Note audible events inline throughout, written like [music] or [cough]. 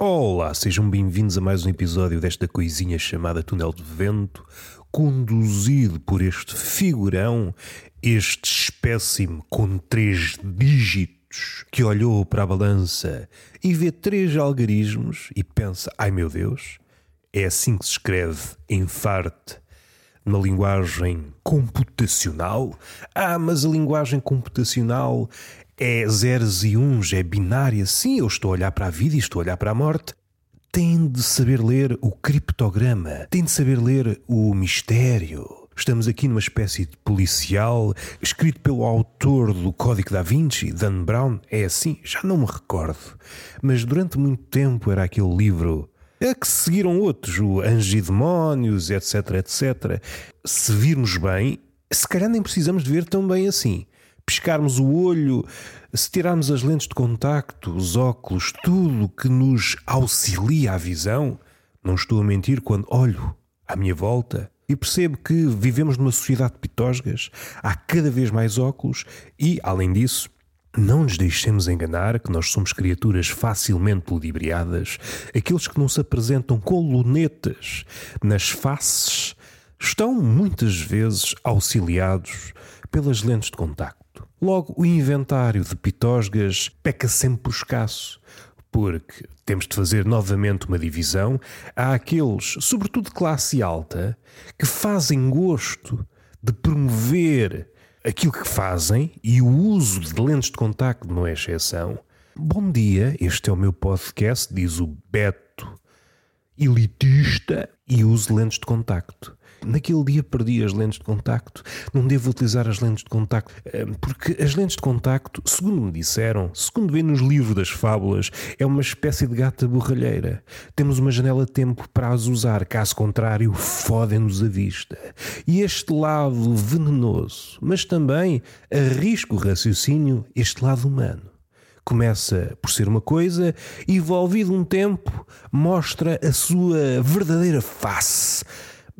Olá, sejam bem-vindos a mais um episódio desta coisinha chamada Túnel de Vento, conduzido por este figurão, este espécime com três dígitos que olhou para a balança e vê três algarismos e pensa: ai meu Deus, é assim que se escreve em farte na linguagem computacional? Ah, mas a linguagem computacional é zeros e uns, é binária. Sim, eu estou a olhar para a vida e estou a olhar para a morte. Tem de saber ler o criptograma, tem de saber ler o mistério. Estamos aqui numa espécie de policial escrito pelo autor do Código da Vinci, Dan Brown. É assim? Já não me recordo. Mas durante muito tempo era aquele livro a que seguiram outros, o Anjos e Demónios, etc, etc. Se virmos bem, se calhar nem precisamos de ver tão bem assim piscarmos o olho, se tirarmos as lentes de contacto, os óculos, tudo que nos auxilia a visão, não estou a mentir quando olho à minha volta e percebo que vivemos numa sociedade de pitosgas, há cada vez mais óculos e, além disso, não nos deixemos enganar que nós somos criaturas facilmente ludibriadas. Aqueles que não se apresentam com lunetas nas faces estão muitas vezes auxiliados pelas lentes de contacto. Logo, o inventário de pitosgas peca sempre por escasso, porque temos de fazer novamente uma divisão. Há aqueles, sobretudo de classe alta, que fazem gosto de promover aquilo que fazem e o uso de lentes de contacto não é exceção. Bom dia, este é o meu podcast, diz o Beto, elitista, e uso lentes de contacto. Naquele dia perdi as lentes de contacto. Não devo utilizar as lentes de contacto, eh, porque as lentes de contacto, segundo me disseram, segundo vê nos livros das fábulas, é uma espécie de gata borralheira. Temos uma janela de tempo para as usar, caso contrário, fodem-nos a vista. E este lado venenoso, mas também arrisco o raciocínio, este lado humano começa por ser uma coisa e, envolvido um tempo, mostra a sua verdadeira face.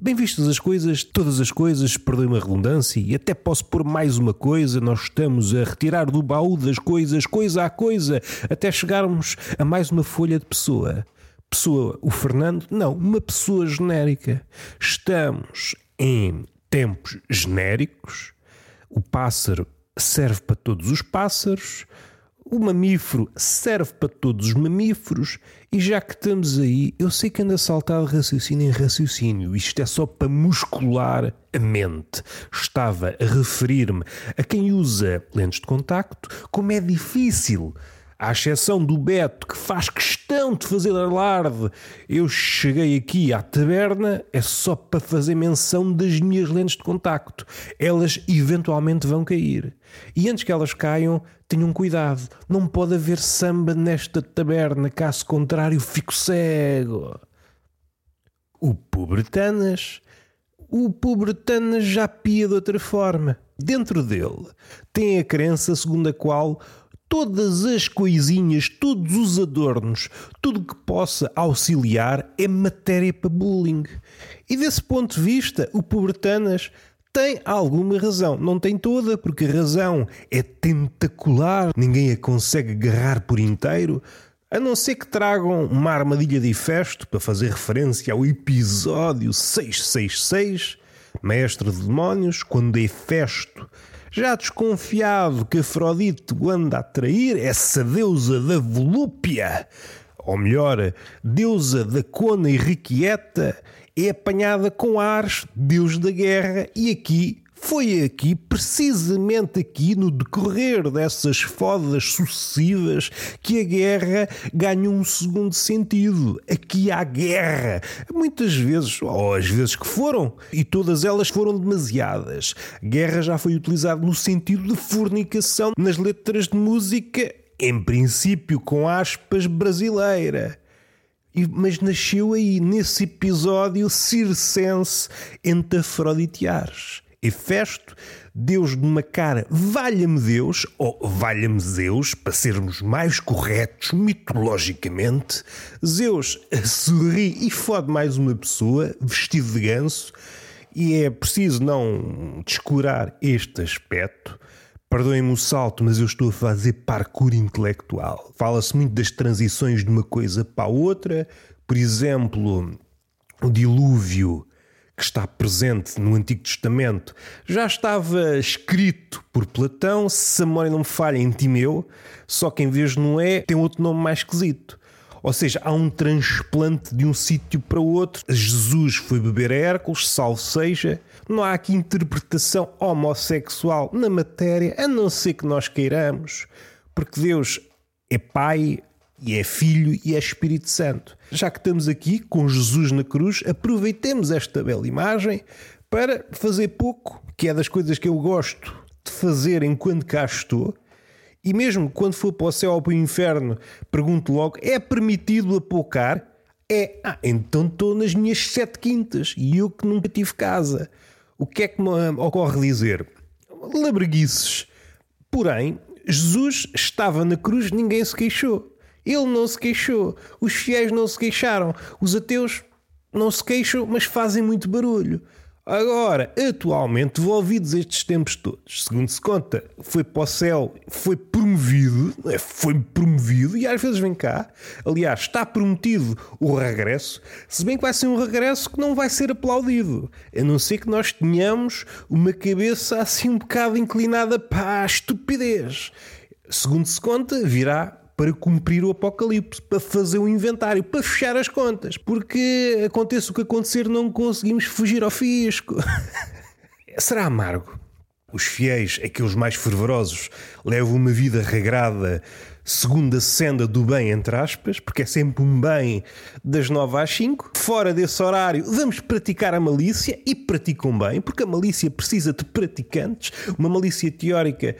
Bem vistas as coisas, todas as coisas, perdoe uma redundância, e até posso pôr mais uma coisa, nós estamos a retirar do baú das coisas, coisa a coisa, até chegarmos a mais uma folha de pessoa. Pessoa, o Fernando? Não, uma pessoa genérica. Estamos em tempos genéricos, o pássaro serve para todos os pássaros, o mamífero serve para todos os mamíferos e já que estamos aí, eu sei que anda a saltar de raciocínio em raciocínio. Isto é só para muscular a mente. Estava a referir-me a quem usa lentes de contacto, como é difícil à exceção do Beto que faz questão de fazer alarde, eu cheguei aqui à taberna é só para fazer menção das minhas lentes de contacto. Elas eventualmente vão cair. E antes que elas caiam, tenham cuidado. Não pode haver samba nesta taberna, caso contrário, fico cego. O Pobretanas. O Pobretanas já pia de outra forma. Dentro dele tem a crença segundo a qual todas as coisinhas, todos os adornos, tudo que possa auxiliar é matéria para bullying. E desse ponto de vista, o Pobretanas tem alguma razão. Não tem toda, porque a razão é tentacular, ninguém a consegue agarrar por inteiro. A não ser que tragam uma armadilha de festo para fazer referência ao episódio 666, Mestre de Demónios, quando Hefesto já desconfiado que Afrodite o anda a trair, essa deusa da volúpia, ou melhor, deusa da cona irrequieta, é apanhada com Ares, deus da guerra, e aqui foi aqui, precisamente aqui, no decorrer dessas fodas sucessivas, que a guerra ganha um segundo sentido. Aqui há guerra. Muitas vezes, ou as vezes que foram, e todas elas foram demasiadas. Guerra já foi utilizado no sentido de fornicação nas letras de música, em princípio com aspas brasileira mas nasceu aí, nesse episódio circense entre afroditeares. Hefesto, Deus de uma cara, valha-me Deus, ou valha-me Zeus, para sermos mais corretos mitologicamente, Zeus sorri e fode mais uma pessoa vestido de ganso, e é preciso não descurar este aspecto Perdoem-me o salto, mas eu estou a fazer parkour intelectual. Fala-se muito das transições de uma coisa para a outra. Por exemplo, o dilúvio que está presente no Antigo Testamento já estava escrito por Platão, se a memória não me falha, em Timeu, só que em vez de Noé tem outro nome mais esquisito. Ou seja, há um transplante de um sítio para outro. Jesus foi beber a Hércules, salvo seja. Não há aqui interpretação homossexual na matéria, a não ser que nós queiramos, porque Deus é Pai, e é Filho e é Espírito Santo. Já que estamos aqui com Jesus na cruz, aproveitemos esta bela imagem para fazer pouco, que é das coisas que eu gosto de fazer enquanto cá estou. E mesmo quando for para o céu ou para o inferno, pergunto logo: é permitido apocar? É, ah, então estou nas minhas sete quintas e eu que nunca tive casa. O que é que me ocorre dizer? Labreguices. Porém, Jesus estava na cruz, ninguém se queixou. Ele não se queixou. Os fiéis não se queixaram. Os ateus não se queixam, mas fazem muito barulho. Agora, atualmente, devolvidos estes tempos todos, segundo se conta, foi para o céu, foi promovido, é? foi promovido, e às vezes vem cá. Aliás, está prometido o regresso, se bem que vai ser um regresso que não vai ser aplaudido, a não ser que nós tenhamos uma cabeça assim um bocado inclinada para a estupidez. Segundo se conta, virá para cumprir o apocalipse, para fazer o inventário, para fechar as contas. Porque aconteça o que acontecer, não conseguimos fugir ao fisco. [laughs] Será amargo. Os fiéis, aqueles mais fervorosos, levam uma vida regrada segundo a senda do bem, entre aspas, porque é sempre um bem das 9 às 5. Fora desse horário, vamos praticar a malícia e praticam bem, porque a malícia precisa de praticantes. Uma malícia teórica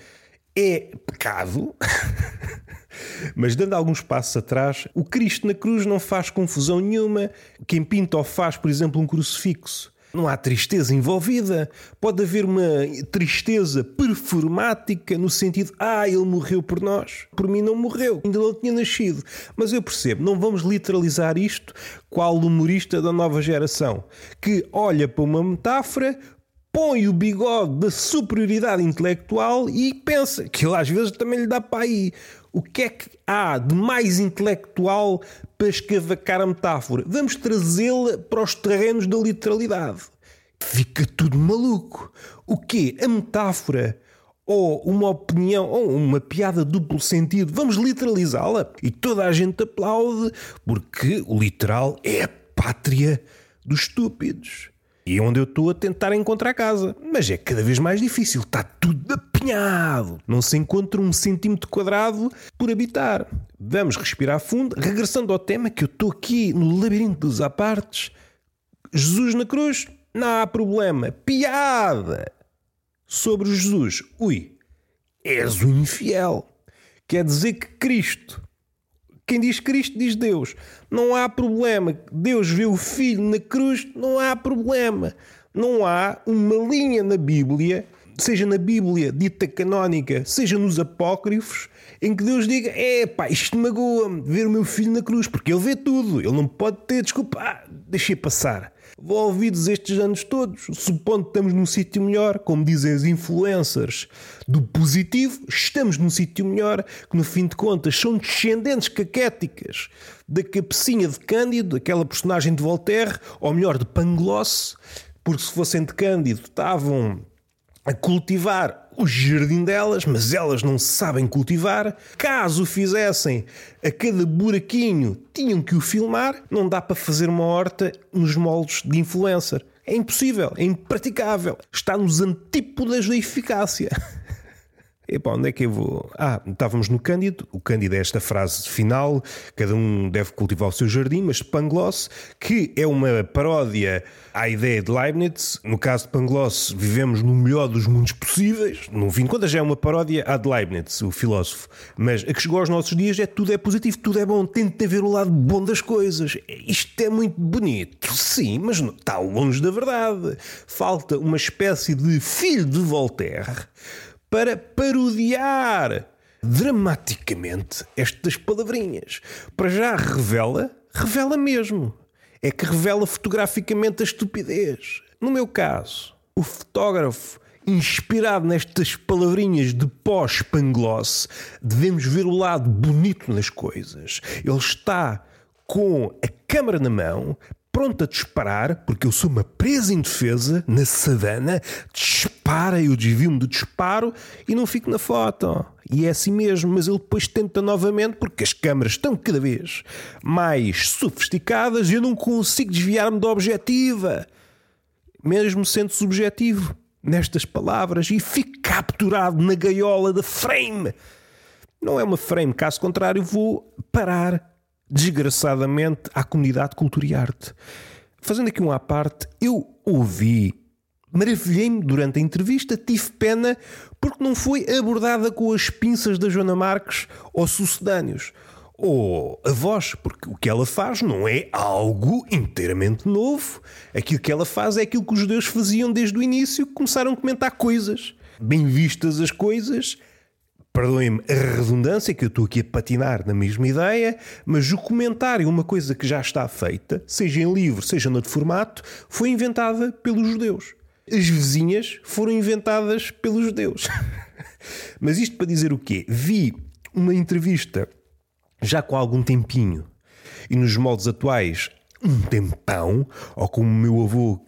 é pecado. [laughs] Mas dando alguns passos atrás, o Cristo na cruz não faz confusão nenhuma. Quem pinta ou faz, por exemplo, um crucifixo. Não há tristeza envolvida. Pode haver uma tristeza performática no sentido, ah, ele morreu por nós. Por mim não morreu, ainda não tinha nascido. Mas eu percebo, não vamos literalizar isto qual humorista da nova geração que olha para uma metáfora, põe o bigode da superioridade intelectual e pensa que ele às vezes também lhe dá para aí. O que é que há de mais intelectual para escavacar a metáfora? Vamos trazê-la para os terrenos da literalidade. Fica tudo maluco. O quê? A metáfora ou uma opinião ou uma piada duplo sentido, vamos literalizá-la e toda a gente aplaude porque o literal é a pátria dos estúpidos. E é onde eu estou a tentar encontrar casa. Mas é cada vez mais difícil, está tudo apinhado. Não se encontra um centímetro quadrado por habitar. Vamos respirar fundo, regressando ao tema que eu estou aqui no labirinto dos apartes. Jesus na cruz, não há problema. Piada! Sobre Jesus, ui, és um infiel. Quer dizer que Cristo quem diz Cristo diz Deus. Não há problema. Deus vê o Filho na cruz, não há problema. Não há uma linha na Bíblia, seja na Bíblia dita canónica, seja nos apócrifos, em que Deus diga: é pá, isto magoa-me ver o meu filho na cruz, porque ele vê tudo, ele não pode ter desculpa, ah, deixei passar. Ouvidos estes anos todos, supondo que estamos num sítio melhor, como dizem os influencers do positivo, estamos num sítio melhor, que no fim de contas são descendentes caquéticas da cabecinha de Cândido, aquela personagem de Voltaire, ou melhor, de Pangloss, porque se fossem de Cândido estavam a cultivar o jardim delas, mas elas não sabem cultivar. Caso fizessem a cada buraquinho, tinham que o filmar. Não dá para fazer uma horta nos moldes de influencer. É impossível, é impraticável. Está nos antípodas da eficácia. [laughs] Epá, onde é que eu vou? Ah, estávamos no Cândido. O Cândido é esta frase final: cada um deve cultivar o seu jardim, mas de Pangloss, que é uma paródia à ideia de Leibniz. No caso de Pangloss, vivemos no melhor dos mundos possíveis. No fim de contas, já é uma paródia à de Leibniz, o filósofo. Mas a que chegou aos nossos dias é tudo é positivo, tudo é bom. Tente ver o lado bom das coisas. Isto é muito bonito, sim, mas está longe da verdade. Falta uma espécie de filho de Voltaire para parodiar dramaticamente estas palavrinhas. Para já revela, revela mesmo. É que revela fotograficamente a estupidez. No meu caso, o fotógrafo inspirado nestas palavrinhas de pós-Pangloss, devemos ver o lado bonito nas coisas. Ele está com a câmara na mão, pronto a disparar, porque eu sou uma presa indefesa na savana, dispara, eu desvio-me do disparo e não fico na foto. E é assim mesmo, mas ele depois tenta novamente, porque as câmaras estão cada vez mais sofisticadas e eu não consigo desviar-me da objetiva, mesmo sendo subjetivo nestas palavras, e fico capturado na gaiola da frame. Não é uma frame, caso contrário, vou parar desgraçadamente, à comunidade de cultura e arte. Fazendo aqui um à parte, eu ouvi, maravilhei-me durante a entrevista, tive pena porque não foi abordada com as pinças da Joana Marques ou sucedâneos. Ou a voz, porque o que ela faz não é algo inteiramente novo. Aquilo que ela faz é aquilo que os judeus faziam desde o início, começaram a comentar coisas. Bem vistas as coisas, perdoem-me a redundância, que eu estou aqui a patinar na mesma ideia, mas o comentário, uma coisa que já está feita, seja em livro, seja noutro formato, foi inventada pelos judeus. As vizinhas foram inventadas pelos judeus. [laughs] mas isto para dizer o quê? Vi uma entrevista já com algum tempinho e nos moldes atuais um tempão, ou como o meu avô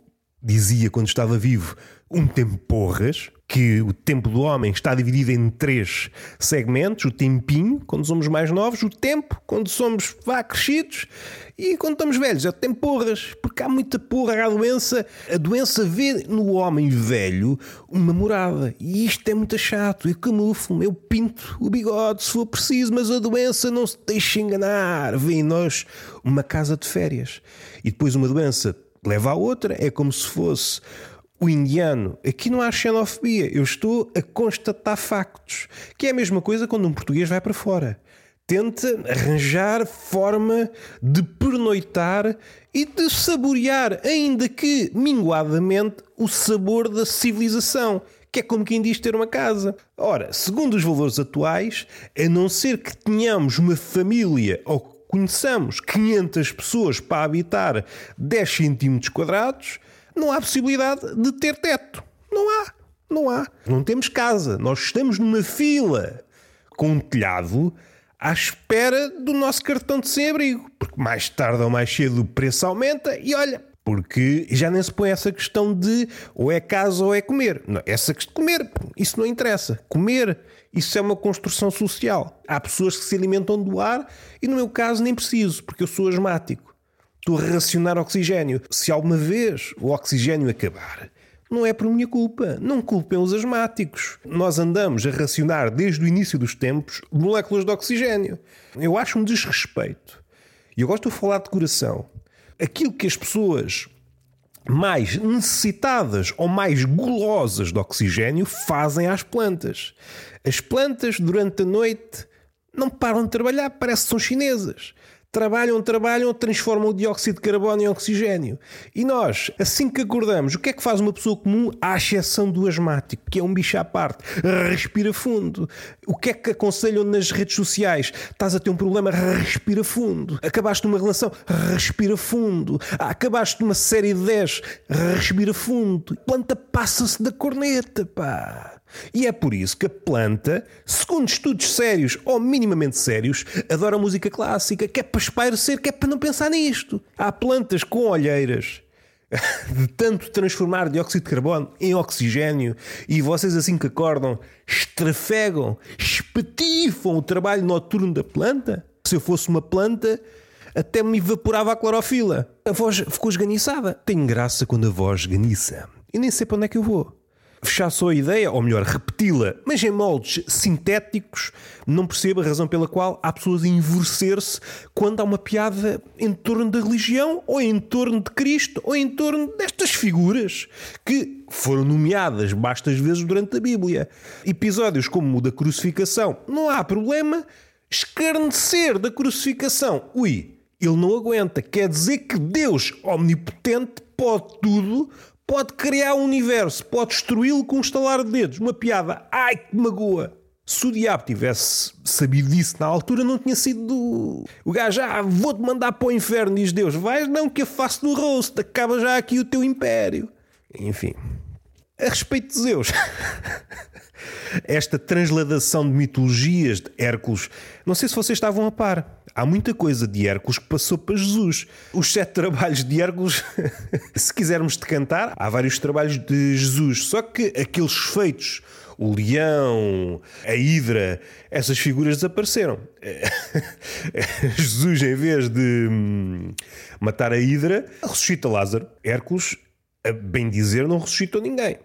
dizia quando estava vivo, um tempo porras, que o tempo do homem está dividido em três segmentos: o tempinho, quando somos mais novos, o tempo, quando somos vá crescidos, e quando estamos velhos, é o tempo porras, porque há muita porra, há doença. A doença vê no homem velho uma morada, e isto é muito chato. Eu camuflo, eu pinto o bigode se for preciso, mas a doença não se deixa enganar. Vê em nós uma casa de férias, e depois uma doença leva a outra, é como se fosse o indiano. Aqui não há xenofobia, eu estou a constatar factos. Que é a mesma coisa quando um português vai para fora. Tenta arranjar forma de pernoitar e de saborear, ainda que minguadamente, o sabor da civilização que é como quem diz ter uma casa. Ora, segundo os valores atuais, a não ser que tenhamos uma família ou conheçamos 500 pessoas para habitar 10 centímetros quadrados, não há possibilidade de ter teto. Não há. Não há. Não temos casa. Nós estamos numa fila com um telhado à espera do nosso cartão de sem-abrigo. Porque mais tarde ou mais cedo o preço aumenta e olha, porque já nem se põe essa questão de ou é casa ou é comer. Não, essa questão de comer, isso não interessa. Comer, isso é uma construção social. Há pessoas que se alimentam do ar e no meu caso nem preciso, porque eu sou asmático. Estou a racionar oxigênio. Se alguma vez o oxigênio acabar, não é por minha culpa. Não culpem os asmáticos. Nós andamos a racionar desde o início dos tempos moléculas de oxigênio. Eu acho um desrespeito. E eu gosto de falar de coração. Aquilo que as pessoas mais necessitadas ou mais gulosas de oxigênio fazem às plantas. As plantas, durante a noite, não param de trabalhar, parece que são chinesas trabalham, trabalham, transformam o dióxido de carbono em oxigênio. E nós, assim que acordamos, o que é que faz uma pessoa comum, à exceção do asmático, que é um bicho à parte? Respira fundo. O que é que aconselham nas redes sociais? Estás a ter um problema, respira fundo. Acabaste uma relação, respira fundo. Ah, acabaste uma série de 10, respira fundo. Planta passa-se da corneta, pá. E é por isso que a planta, segundo estudos sérios ou minimamente sérios, adora música clássica, que é para espairecer, que é para não pensar nisto. Há plantas com olheiras [laughs] de tanto transformar dióxido de carbono em oxigênio e vocês assim que acordam estrafegam, espatifam o trabalho noturno da planta. Se eu fosse uma planta, até me evaporava a clorofila. A voz ficou esganiçada. Tem graça quando a voz esganiça. E nem sei para onde é que eu vou fechar só a ideia, ou melhor, repeti-la, mas em moldes sintéticos, não percebo a razão pela qual há pessoas a envorcer-se quando há uma piada em torno da religião, ou em torno de Cristo, ou em torno destas figuras que foram nomeadas bastas vezes durante a Bíblia. Episódios como o da crucificação, não há problema. Escarnecer da crucificação, ui, ele não aguenta. Quer dizer que Deus omnipotente pode tudo, pode criar um universo, pode destruí-lo com um estalar de dedos. Uma piada, ai que magoa. Se o diabo tivesse sabido disso na altura, não tinha sido do... o gajo, ah, vou-te mandar para o inferno, diz Deus. Vais não, que eu faço do rosto, acaba já aqui o teu império. Enfim. A respeito de Zeus, [laughs] esta transladação de mitologias de Hércules, não sei se vocês estavam a par. Há muita coisa de Hércules que passou para Jesus. Os sete trabalhos de Hércules, [laughs] se quisermos decantar, há vários trabalhos de Jesus. Só que aqueles feitos, o leão, a hidra, essas figuras desapareceram. [laughs] Jesus, em vez de hum, matar a hidra, ressuscita Lázaro. Hércules, a bem dizer, não ressuscitou ninguém.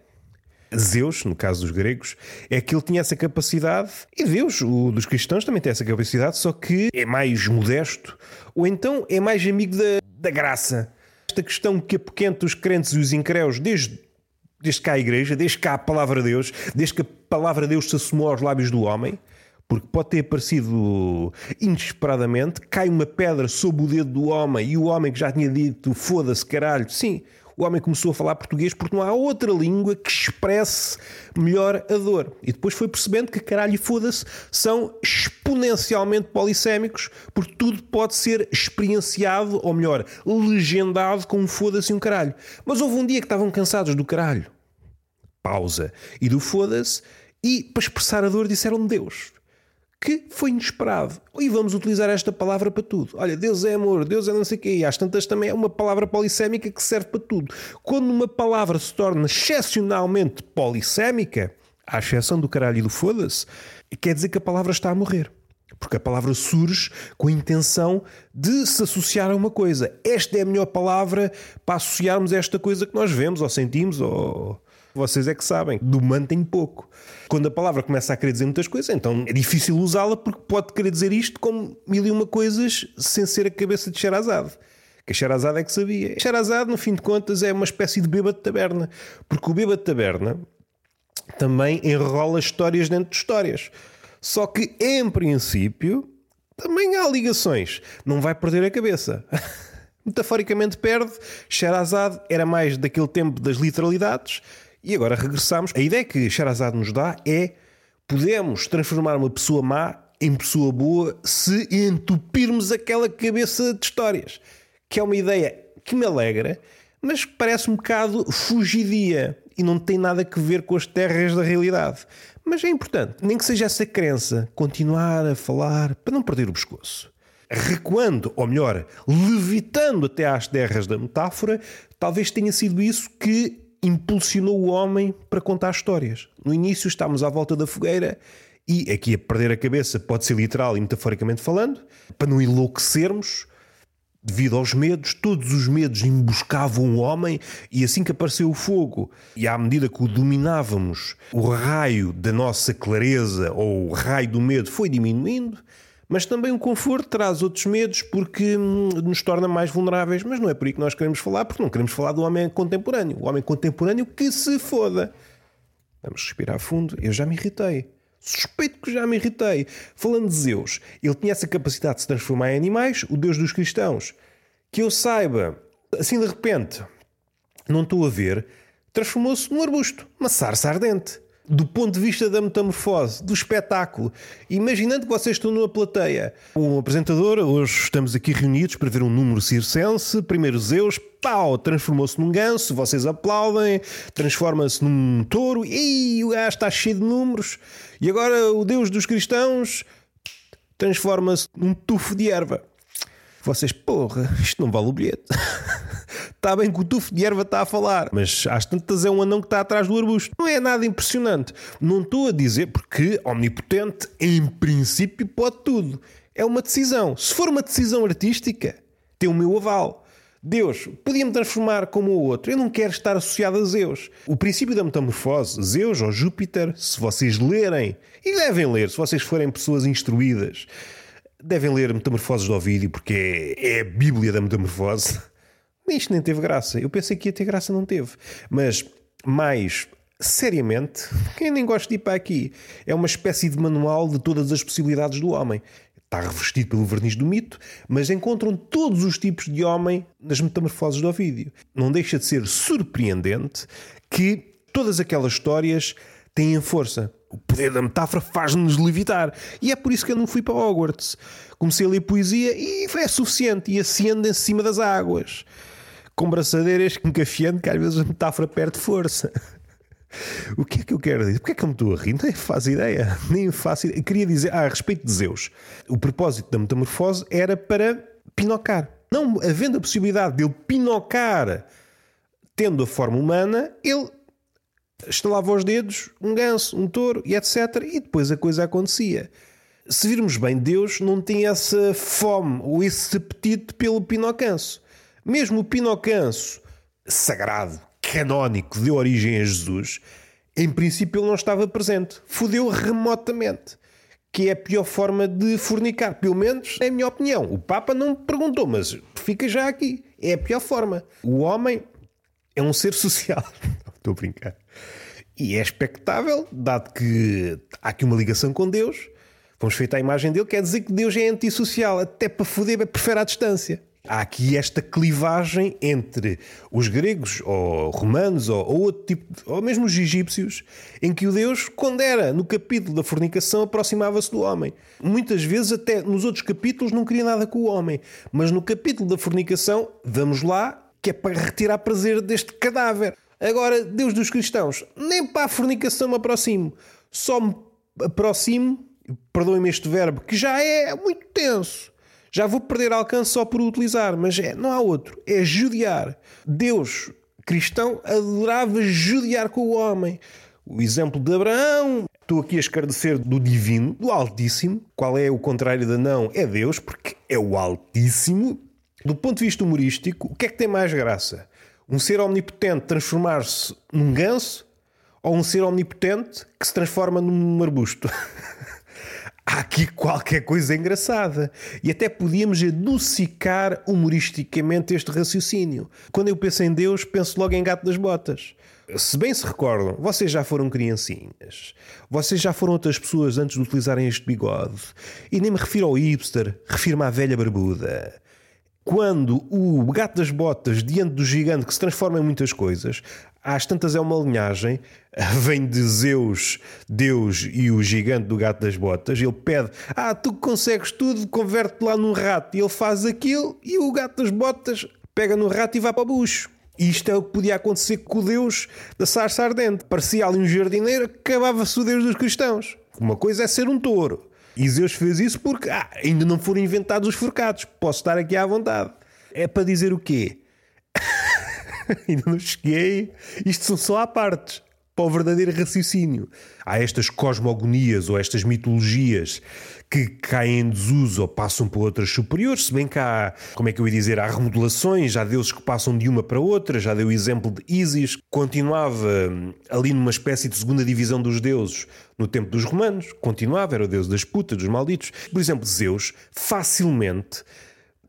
Zeus, no caso dos gregos, é que ele tinha essa capacidade, e Deus, o dos cristãos, também tem essa capacidade, só que é mais modesto, ou então é mais amigo da, da graça. Esta questão que apoquenta os crentes e os incréus desde, desde cá a igreja, desde cá a palavra de Deus, desde que a palavra de Deus se assomou aos lábios do homem, porque pode ter aparecido inesperadamente, cai uma pedra sob o dedo do homem e o homem que já tinha dito foda-se caralho, sim, o homem começou a falar português porque não há outra língua que expresse melhor a dor. E depois foi percebendo que caralho foda-se são exponencialmente polissémicos, porque tudo pode ser experienciado, ou melhor, legendado com um foda-se e um caralho. Mas houve um dia que estavam cansados do caralho, pausa, e do foda-se, e para expressar a dor disseram Deus que foi inesperado. E vamos utilizar esta palavra para tudo. Olha, Deus é amor, Deus é não sei o quê. E às tantas também é uma palavra polissémica que serve para tudo. Quando uma palavra se torna excepcionalmente polissémica, à exceção do caralho e do foda-se, quer dizer que a palavra está a morrer. Porque a palavra surge com a intenção de se associar a uma coisa. Esta é a melhor palavra para associarmos esta coisa que nós vemos ou sentimos ou vocês é que sabem. Do mano tem pouco. Quando a palavra começa a querer dizer muitas coisas, então é difícil usá-la porque pode querer dizer isto como mil e uma coisas sem ser a cabeça de Sherazade. Que a Sherazade é que sabia. Sherazade, no fim de contas, é uma espécie de bêbado de taberna. Porque o bêbado de taberna também enrola histórias dentro de histórias. Só que, em princípio, também há ligações. Não vai perder a cabeça. [laughs] Metaforicamente perde. Sherazade era mais daquele tempo das literalidades e agora regressamos. A ideia que Sherazade nos dá é podemos transformar uma pessoa má em pessoa boa se entupirmos aquela cabeça de histórias. Que é uma ideia que me alegra, mas parece um bocado fugidia e não tem nada a ver com as terras da realidade. Mas é importante, nem que seja essa crença, continuar a falar para não perder o pescoço. Recuando, ou melhor, levitando até às terras da metáfora, talvez tenha sido isso que impulsionou o homem para contar histórias. No início estávamos à volta da fogueira e aqui a perder a cabeça pode ser literal e metaforicamente falando, para não enlouquecermos devido aos medos, todos os medos emboscavam o homem e assim que apareceu o fogo e à medida que o dominávamos, o raio da nossa clareza ou o raio do medo foi diminuindo, mas também o conforto traz outros medos porque hum, nos torna mais vulneráveis. Mas não é por aí que nós queremos falar, porque não queremos falar do homem contemporâneo. O homem contemporâneo que se foda. Vamos respirar fundo. Eu já me irritei. Suspeito que já me irritei. Falando de Zeus, ele tinha essa capacidade de se transformar em animais, o Deus dos cristãos. Que eu saiba, assim de repente, não estou a ver, transformou-se num arbusto, uma sarça ardente do ponto de vista da metamorfose, do espetáculo. Imaginando que vocês estão numa plateia, um apresentador, hoje estamos aqui reunidos para ver um número circense, primeiro Zeus, pau, transformou-se num ganso, vocês aplaudem, transforma-se num touro, e o gajo está cheio de números, e agora o Deus dos cristãos transforma-se num tufo de erva. Vocês, porra, isto não vale o bilhete. [laughs] Está bem que o tufo de erva está a falar, mas às tantas é um anão que está atrás do arbusto. Não é nada impressionante. Não estou a dizer porque omnipotente, em princípio, pode tudo. É uma decisão. Se for uma decisão artística, tem o meu aval. Deus podia-me transformar como o outro. Eu não quero estar associado a Zeus. O princípio da metamorfose, Zeus ou Júpiter, se vocês lerem, e devem ler, se vocês forem pessoas instruídas, devem ler Metamorfoses do Ovídio, porque é, é a Bíblia da Metamorfose. Isto nem teve graça. Eu pensei que ia ter graça, não teve. Mas, mais seriamente, quem nem gosta de ir para aqui, é uma espécie de manual de todas as possibilidades do homem. Está revestido pelo verniz do mito, mas encontram todos os tipos de homem nas metamorfoses do Ovídio. Não deixa de ser surpreendente que todas aquelas histórias têm força. O poder da metáfora faz-nos levitar. E é por isso que eu não fui para Hogwarts. Comecei a ler poesia e é suficiente. E ascendo em cima das águas com braçadeiras encafiando que às vezes a metáfora perde força. O que é que eu quero dizer? Porquê é que eu me estou a rir? [laughs] Nem faço ideia. Nem faço ideia. Queria dizer, ah, a respeito de Zeus, o propósito da metamorfose era para pinocar. Não havendo a possibilidade de ele pinocar tendo a forma humana, ele estalava os dedos, um ganso, um touro e etc. E depois a coisa acontecia. Se virmos bem, Deus não tinha essa fome ou esse apetite pelo pinocanço. Mesmo o pinocanço sagrado, canónico, deu origem a Jesus, em princípio ele não estava presente. Fudeu remotamente. Que é a pior forma de fornicar. Pelo menos é a minha opinião. O Papa não me perguntou, mas fica já aqui. É a pior forma. O homem é um ser [laughs] social. Estou a brincar. E é expectável, dado que há aqui uma ligação com Deus, vamos feita a imagem dele, quer dizer que Deus é antissocial, até para foder, prefere à distância. Há aqui esta clivagem entre os gregos, ou romanos, ou, ou outro tipo, ou mesmo os egípcios, em que o Deus, quando era no capítulo da fornicação, aproximava-se do homem. Muitas vezes, até nos outros capítulos, não queria nada com o homem, mas no capítulo da fornicação, vamos lá, que é para retirar prazer deste cadáver. Agora, Deus dos cristãos, nem para a fornicação me aproximo, só me aproximo, perdoem-me este verbo, que já é muito tenso. Já vou perder alcance só por o utilizar, mas é, não há outro. É judiar. Deus cristão adorava judiar com o homem. O exemplo de Abraão, estou aqui a escardecer do divino, do Altíssimo. Qual é o contrário de não? É Deus, porque é o Altíssimo. Do ponto de vista humorístico, o que é que tem mais graça? Um ser omnipotente transformar-se num ganso ou um ser omnipotente que se transforma num arbusto? [laughs] Há aqui qualquer coisa engraçada. E até podíamos adocicar humoristicamente este raciocínio. Quando eu penso em Deus, penso logo em gato das botas. Se bem se recordam, vocês já foram criancinhas. Vocês já foram outras pessoas antes de utilizarem este bigode. E nem me refiro ao hipster, refiro-me à velha barbuda quando o gato das botas, diante do gigante que se transforma em muitas coisas, às tantas é uma linhagem, [laughs] vem de Zeus, Deus e o gigante do gato das botas, ele pede: Ah, tu consegues tudo, converte lá num rato. E ele faz aquilo e o gato das botas pega no rato e vai para o bucho. Isto é o que podia acontecer com o Deus da sarça ardente. Parecia ali um jardineiro, acabava-se o Deus dos cristãos. Uma coisa é ser um touro. E Zeus fez isso porque ah, ainda não foram inventados os forcados. Posso estar aqui à vontade. É para dizer o quê? [laughs] ainda não cheguei. Isto são só à partes para o verdadeiro raciocínio. Há estas cosmogonias ou estas mitologias que caem em desuso ou passam por outras superiores, se bem que há, como é que eu ia dizer, há remodelações, há deuses que passam de uma para outra, já deu o exemplo de Isis, continuava hum, ali numa espécie de segunda divisão dos deuses no tempo dos romanos, continuava, era o deus das putas, dos malditos. Por exemplo, Zeus facilmente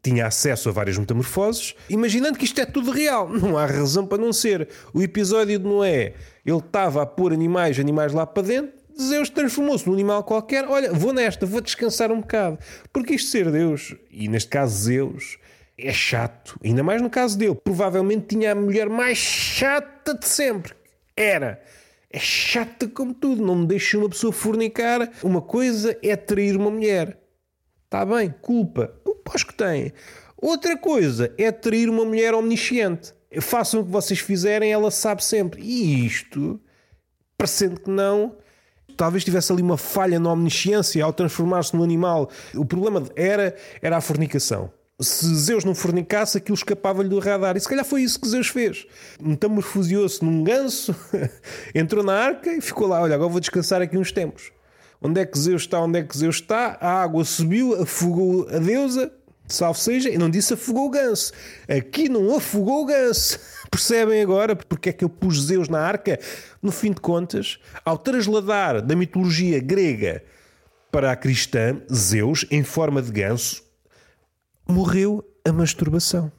tinha acesso a várias metamorfoses, imaginando que isto é tudo real. [laughs] Não há razão para não ser. O episódio de Noé, ele estava a pôr animais, animais lá para dentro, Zeus transformou-se num animal qualquer. Olha, vou nesta, vou descansar um bocado. Porque isto ser Deus, e neste caso Zeus, é chato. Ainda mais no caso dele. Provavelmente tinha a mulher mais chata de sempre. Era. É chata como tudo. Não me deixa uma pessoa fornicar. Uma coisa é trair uma mulher. Está bem, culpa. Acho que tem. Outra coisa é trair uma mulher omnisciente. Façam o que vocês fizerem, ela sabe sempre. E isto, parecendo que não, talvez tivesse ali uma falha na omnisciência ao transformar-se num animal. O problema era, era a fornicação. Se Zeus não fornicasse, aquilo escapava-lhe do radar. E se calhar foi isso que Zeus fez. Metamorfoseou-se num ganso, [laughs] entrou na arca e ficou lá. Olha, agora vou descansar aqui uns tempos. Onde é que Zeus está? Onde é que Zeus está? A água subiu, afogou a deusa, salve seja, e não disse afogou o ganso. Aqui não afogou o ganso. [laughs] Percebem agora porque é que eu pus Zeus na arca? No fim de contas, ao trasladar da mitologia grega para a cristã, Zeus, em forma de ganso, morreu a masturbação.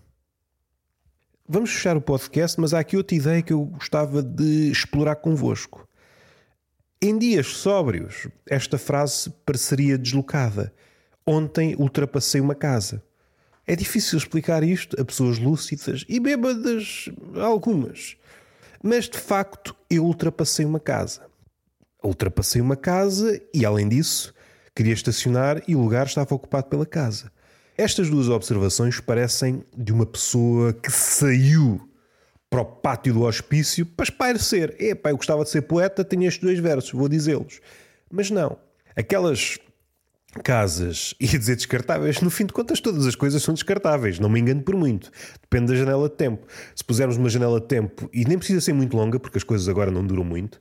Vamos fechar o podcast, mas há aqui outra ideia que eu gostava de explorar convosco. Em dias sóbrios, esta frase pareceria deslocada. Ontem ultrapassei uma casa. É difícil explicar isto a pessoas lúcidas e bêbadas, algumas. Mas de facto, eu ultrapassei uma casa. Ultrapassei uma casa e, além disso, queria estacionar e o lugar estava ocupado pela casa. Estas duas observações parecem de uma pessoa que saiu para o pátio do hospício para espairecer. Epá, eu gostava de ser poeta, tenho estes dois versos, vou dizê-los. Mas não. Aquelas casas, [laughs] ia dizer descartáveis, no fim de contas todas as coisas são descartáveis, não me engano por muito. Depende da janela de tempo. Se pusermos uma janela de tempo, e nem precisa ser muito longa, porque as coisas agora não duram muito,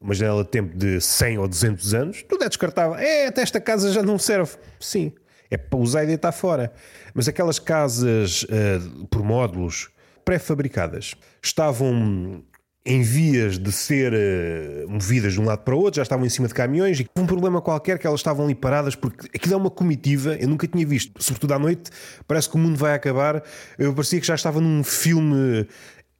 uma janela de tempo de 100 ou 200 anos, tudo é descartável. É, até esta casa já não serve. Sim, é para usar e deitar fora. Mas aquelas casas uh, por módulos pré-fabricadas estavam em vias de ser uh, movidas de um lado para o outro, já estavam em cima de caminhões e um problema qualquer que elas estavam ali paradas porque aquilo é uma comitiva, eu nunca tinha visto, sobretudo à noite, parece que o mundo vai acabar. Eu parecia que já estava num filme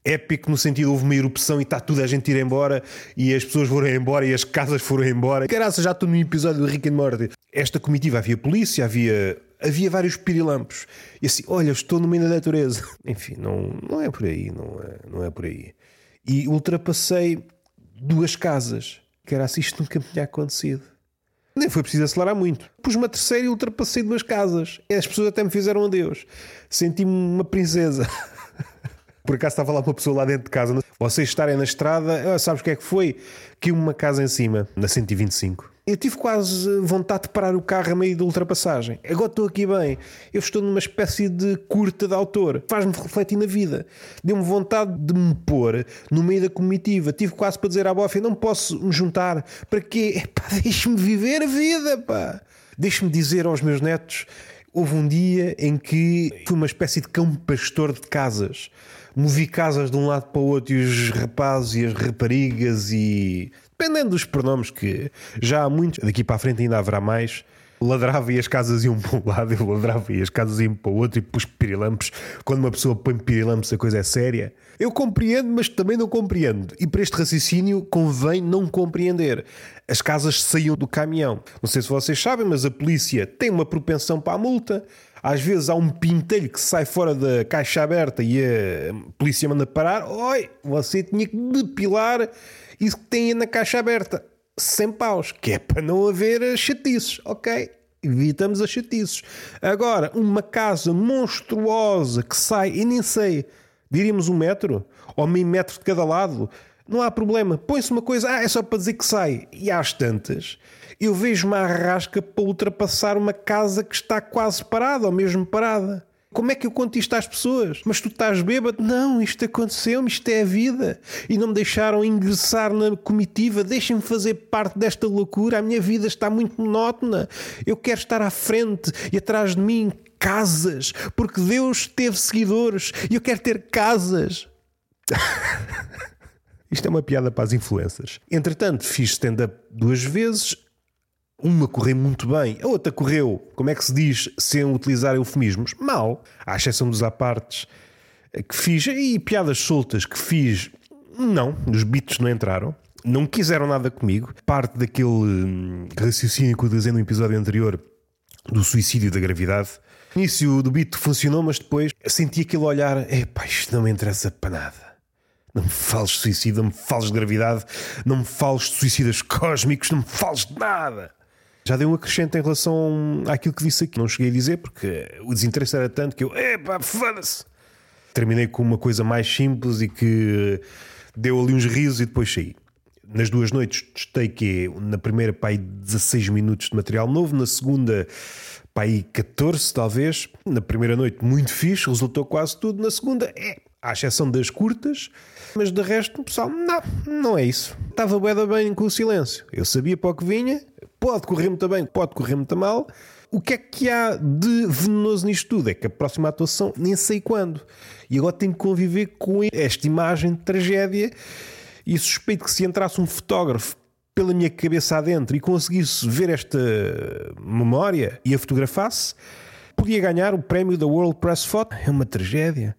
épico no sentido houve uma erupção e está tudo a gente ir embora e as pessoas foram embora e as casas foram embora. Caraca, já estou no episódio do Rick and Morty. Esta comitiva havia polícia, havia havia vários pirilampos. E assim, olha, estou no meio da natureza. [laughs] Enfim, não, não é por aí, não é, não é por aí. E ultrapassei duas casas. Que era assim, isto nunca me tinha acontecido. Nem foi preciso acelerar muito. Pus uma terceira e ultrapassei duas casas. As pessoas até me fizeram adeus. Senti-me uma princesa. [laughs] Por acaso estava lá uma pessoa lá dentro de casa. Vocês estarem na estrada, ah, sabes o que é que foi? Que uma casa em cima, na 125. Eu tive quase vontade de parar o carro a meio da ultrapassagem. Agora estou aqui bem. Eu estou numa espécie de curta de autor. Faz-me refletir na vida. Deu-me vontade de me pôr no meio da comitiva. Tive quase para dizer à bofa: não posso me juntar. Para quê? [laughs] deixe-me viver a vida, pá. Deixe-me dizer aos meus netos. Houve um dia em que fui uma espécie de cão pastor de casas. Movi casas de um lado para o outro e os rapazes e as raparigas e dependendo dos pronomes que já há muitos, daqui para a frente ainda haverá mais. Ladrava e as casas iam [laughs] para um lado, eu ladrava e as casas iam para o outro e pus pirilampos. Quando uma pessoa põe pirilampos, a coisa é séria. Eu compreendo, mas também não compreendo. E para este raciocínio convém não compreender. As casas saíam do caminhão. Não sei se vocês sabem, mas a polícia tem uma propensão para a multa. Às vezes há um pintelho que sai fora da caixa aberta e a polícia manda parar. Oi, você tinha que depilar isso que tem na caixa aberta. 100 paus, que é para não haver chatices, ok? Evitamos as chatices. Agora, uma casa monstruosa que sai, e nem sei, diríamos um metro ou meio metro de cada lado, não há problema. Põe-se uma coisa, ah, é só para dizer que sai. E às tantas, eu vejo uma arrasca para ultrapassar uma casa que está quase parada ou mesmo parada. Como é que eu conto isto às pessoas? Mas tu estás bêbado? Não, isto aconteceu-me, isto é a vida. E não me deixaram ingressar na comitiva. Deixem-me fazer parte desta loucura. A minha vida está muito monótona. Eu quero estar à frente e atrás de mim casas, porque Deus teve seguidores e eu quero ter casas. [laughs] Isto é uma piada para as influências. Entretanto, fiz stand-up duas vezes, uma correu muito bem, a outra correu, como é que se diz, sem utilizar eufemismos? Mal, à exceção dos apartes que fiz e piadas soltas que fiz, não, os beats não entraram. Não quiseram nada comigo. Parte daquele hum, raciocínio que eu dizia no episódio anterior do suicídio da gravidade. O início do beat funcionou, mas depois senti aquele olhar: epá, isto não me interessa para nada. Não me fales de suicídio, não me fales de gravidade, não me fales de suicidas [laughs] cósmicos, não me fales de nada já deu um acrescente em relação àquilo que disse aqui. Não cheguei a dizer porque o desinteresse era tanto que eu, epá, foda-se. Terminei com uma coisa mais simples e que deu ali uns risos e depois saí. Nas duas noites testei que na primeira, pai 16 minutos de material novo, na segunda, pai 14 talvez. Na primeira noite, muito fixe, resultou quase tudo. Na segunda, é, à exceção das curtas, mas de resto, pessoal, não, não é isso. Estava bem, bem com o silêncio. Eu sabia para o que vinha, Pode correr muito bem, pode correr muito mal. O que é que há de venenoso nisto tudo? É que a próxima atuação nem sei quando. E agora tenho que conviver com esta imagem de tragédia. E suspeito que se entrasse um fotógrafo pela minha cabeça adentro e conseguisse ver esta memória e a fotografasse, podia ganhar o prémio da World Press Photo. É uma tragédia.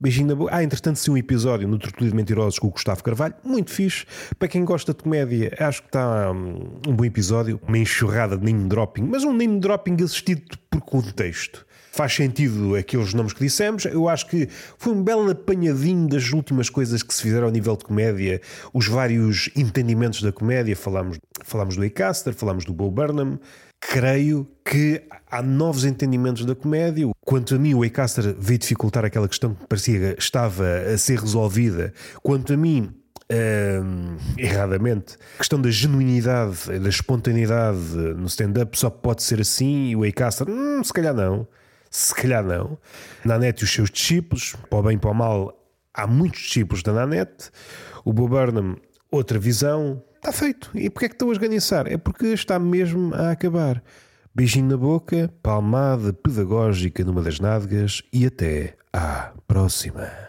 Beijinho na boca. Ah, entretanto, se um episódio no Tortuga de Mentirosos com o Gustavo Carvalho, muito fixe. Para quem gosta de comédia, acho que está um, um bom episódio. Uma enxurrada de name dropping, mas um name dropping assistido por contexto. Faz sentido aqueles nomes que dissemos. Eu acho que foi um belo apanhadinho das últimas coisas que se fizeram ao nível de comédia, os vários entendimentos da comédia. Falámos, falámos do Acaster, falámos do Bo Burnham. Creio que há novos entendimentos da comédia. Quanto a mim, o Acaster veio dificultar aquela questão que parecia estava a ser resolvida. Quanto a mim, hum, erradamente, a questão da genuinidade, da espontaneidade no stand-up só pode ser assim e o Acaster, hum, se calhar não. Se calhar não. Nanette e os seus discípulos, para o bem e para o mal, há muitos discípulos da Nanette. O Bo Burnham, outra visão. Está feito. E porquê é que estou a esganiçar? É porque está mesmo a acabar. Beijinho na boca, palmada pedagógica numa das nádegas e até à próxima.